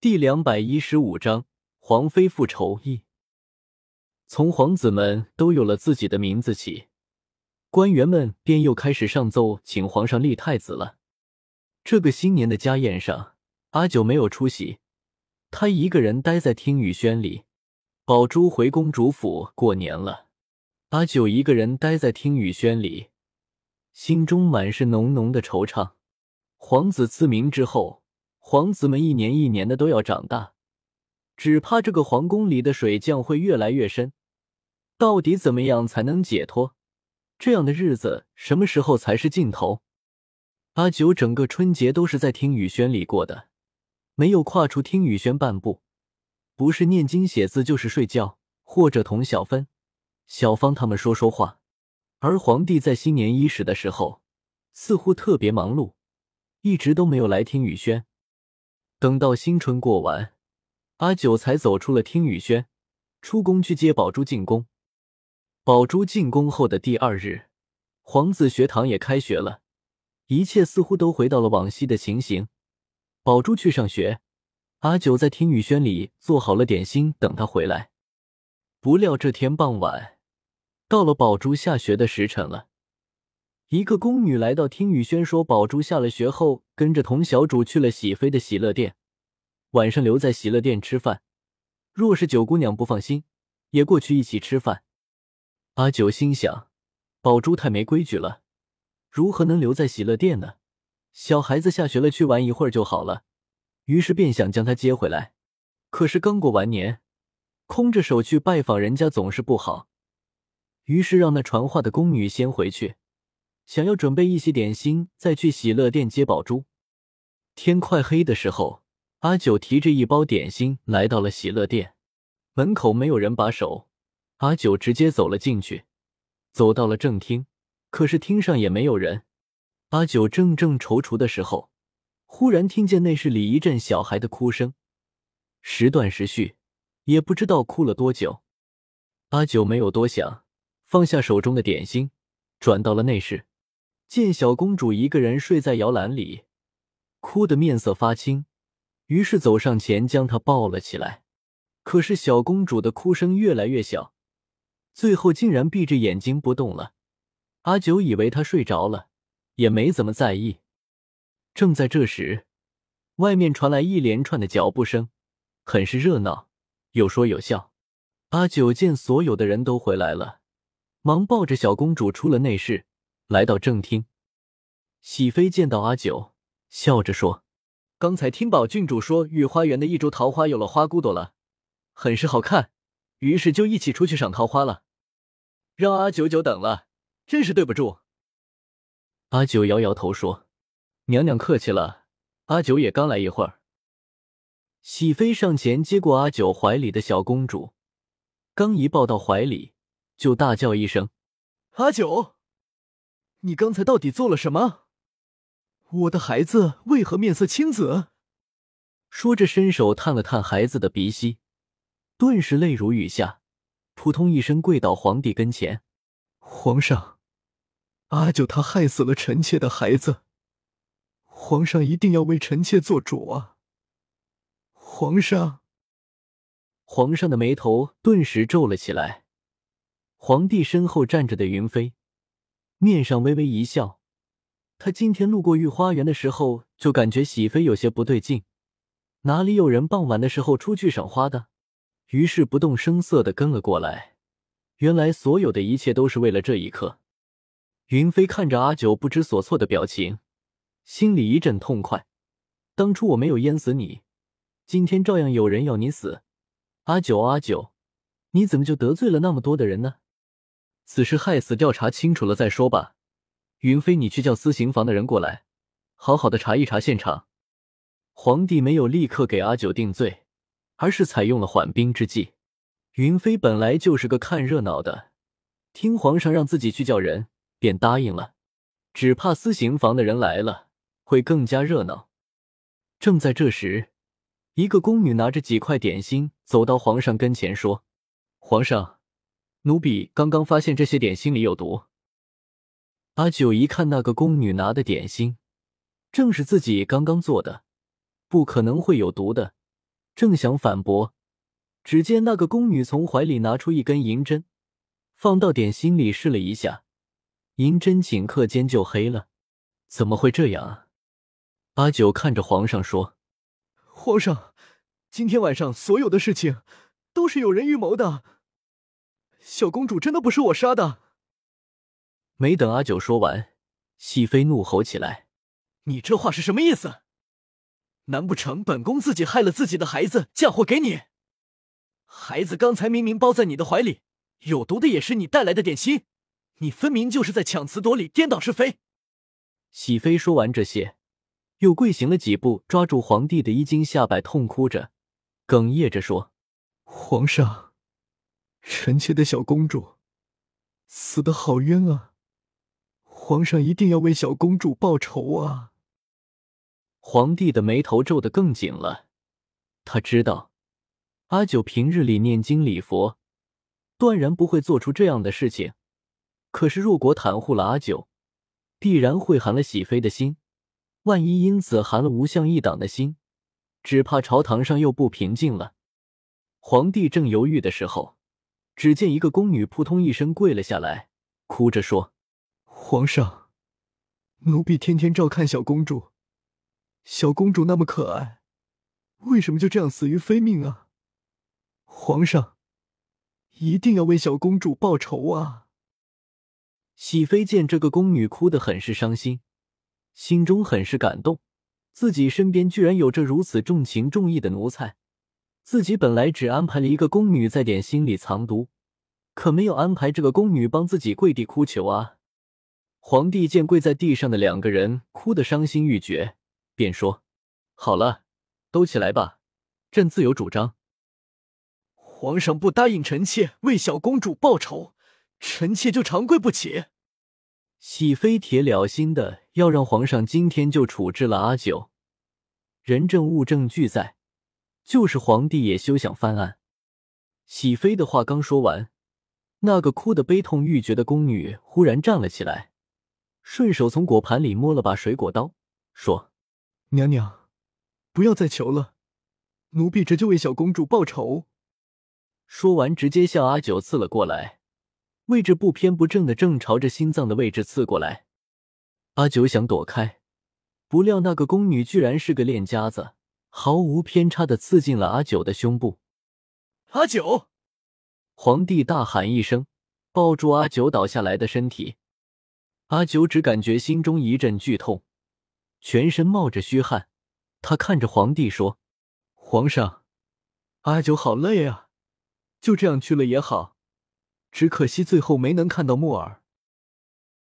第两百一十五章皇妃复仇一。从皇子们都有了自己的名字起，官员们便又开始上奏请皇上立太子了。这个新年的家宴上，阿九没有出席，他一个人待在听雨轩里。宝珠回公主府过年了，阿九一个人待在听雨轩里，心中满是浓浓的惆怅。皇子赐名之后。皇子们一年一年的都要长大，只怕这个皇宫里的水将会越来越深。到底怎么样才能解脱？这样的日子什么时候才是尽头？阿九整个春节都是在听雨轩里过的，没有跨出听雨轩半步，不是念经写字，就是睡觉，或者同小芬、小芳他们说说话。而皇帝在新年伊始的时候，似乎特别忙碌，一直都没有来听雨轩。等到新春过完，阿九才走出了听雨轩，出宫去接宝珠进宫。宝珠进宫后的第二日，皇子学堂也开学了，一切似乎都回到了往昔的情形。宝珠去上学，阿九在听雨轩里做好了点心等他回来。不料这天傍晚，到了宝珠下学的时辰了。一个宫女来到听雨轩，说宝珠下了学后，跟着童小主去了喜妃的喜乐殿，晚上留在喜乐殿吃饭。若是九姑娘不放心，也过去一起吃饭。阿九心想，宝珠太没规矩了，如何能留在喜乐殿呢？小孩子下学了，去玩一会儿就好了。于是便想将她接回来。可是刚过完年，空着手去拜访人家总是不好，于是让那传话的宫女先回去。想要准备一些点心，再去喜乐店接宝珠。天快黑的时候，阿九提着一包点心来到了喜乐店门口，没有人把守，阿九直接走了进去，走到了正厅，可是厅上也没有人。阿九正正踌躇的时候，忽然听见内室里一阵小孩的哭声，时断时续，也不知道哭了多久。阿九没有多想，放下手中的点心，转到了内室。见小公主一个人睡在摇篮里，哭得面色发青，于是走上前将她抱了起来。可是小公主的哭声越来越小，最后竟然闭着眼睛不动了。阿九以为她睡着了，也没怎么在意。正在这时，外面传来一连串的脚步声，很是热闹，有说有笑。阿九见所有的人都回来了，忙抱着小公主出了内室。来到正厅，喜妃见到阿九，笑着说：“刚才听宝郡主说，御花园的一株桃花有了花骨朵了，很是好看，于是就一起出去赏桃花了。让阿九久等了，真是对不住。”阿九摇摇头说：“娘娘客气了，阿九也刚来一会儿。”喜妃上前接过阿九怀里的小公主，刚一抱到怀里，就大叫一声：“阿九！”你刚才到底做了什么？我的孩子为何面色青紫？说着，伸手探了探孩子的鼻息，顿时泪如雨下，扑通一声跪到皇帝跟前：“皇上，阿九他害死了臣妾的孩子，皇上一定要为臣妾做主啊！”皇上，皇上的眉头顿时皱了起来。皇帝身后站着的云飞。面上微微一笑，他今天路过御花园的时候，就感觉喜妃有些不对劲，哪里有人傍晚的时候出去赏花的？于是不动声色的跟了过来。原来所有的一切都是为了这一刻。云飞看着阿九不知所措的表情，心里一阵痛快。当初我没有淹死你，今天照样有人要你死。阿九，阿九，你怎么就得罪了那么多的人呢？此事害死调查清楚了再说吧。云飞，你去叫私刑房的人过来，好好的查一查现场。皇帝没有立刻给阿九定罪，而是采用了缓兵之计。云飞本来就是个看热闹的，听皇上让自己去叫人，便答应了。只怕私刑房的人来了，会更加热闹。正在这时，一个宫女拿着几块点心走到皇上跟前，说：“皇上。”奴婢刚刚发现这些点心里有毒。阿九一看那个宫女拿的点心，正是自己刚刚做的，不可能会有毒的，正想反驳，只见那个宫女从怀里拿出一根银针，放到点心里试了一下，银针顷刻间就黑了。怎么会这样啊？阿九看着皇上说：“皇上，今天晚上所有的事情都是有人预谋的。小公主真的不是我杀的。”没等阿九说完，喜妃怒吼起来：“你这话是什么意思？难不成本宫自己害了自己的孩子，嫁祸给你？孩子刚才明明包在你的怀里，有毒的也是你带来的点心，你分明就是在强词夺理，颠倒是非。”喜妃说完这些，又跪行了几步，抓住皇帝的衣襟下摆，痛哭着，哽咽着说：“皇上，臣妾的小公主死的好冤啊！”皇上一定要为小公主报仇啊！皇帝的眉头皱得更紧了。他知道阿九平日里念经礼佛，断然不会做出这样的事情。可是，若果袒护了阿九，必然会寒了喜妃的心。万一因此寒了吴相一党的心，只怕朝堂上又不平静了。皇帝正犹豫的时候，只见一个宫女扑通一声跪了下来，哭着说。皇上，奴婢天天照看小公主，小公主那么可爱，为什么就这样死于非命啊？皇上，一定要为小公主报仇啊！喜妃见这个宫女哭得很是伤心，心中很是感动，自己身边居然有着如此重情重义的奴才，自己本来只安排了一个宫女在点心里藏毒，可没有安排这个宫女帮自己跪地哭求啊！皇帝见跪在地上的两个人哭得伤心欲绝，便说：“好了，都起来吧，朕自有主张。”皇上不答应臣妾为小公主报仇，臣妾就长跪不起。喜妃铁了心的要让皇上今天就处置了阿九，人证物证俱在，就是皇帝也休想翻案。喜妃的话刚说完，那个哭得悲痛欲绝的宫女忽然站了起来。顺手从果盘里摸了把水果刀，说：“娘娘，不要再求了，奴婢这就为小公主报仇。”说完，直接向阿九刺了过来，位置不偏不正的正朝着心脏的位置刺过来。阿九想躲开，不料那个宫女居然是个练家子，毫无偏差的刺进了阿九的胸部。阿九！皇帝大喊一声，抱住阿九倒下来的身体。阿九只感觉心中一阵剧痛，全身冒着虚汗。他看着皇帝说：“皇上，阿九好累啊，就这样去了也好。只可惜最后没能看到木耳。”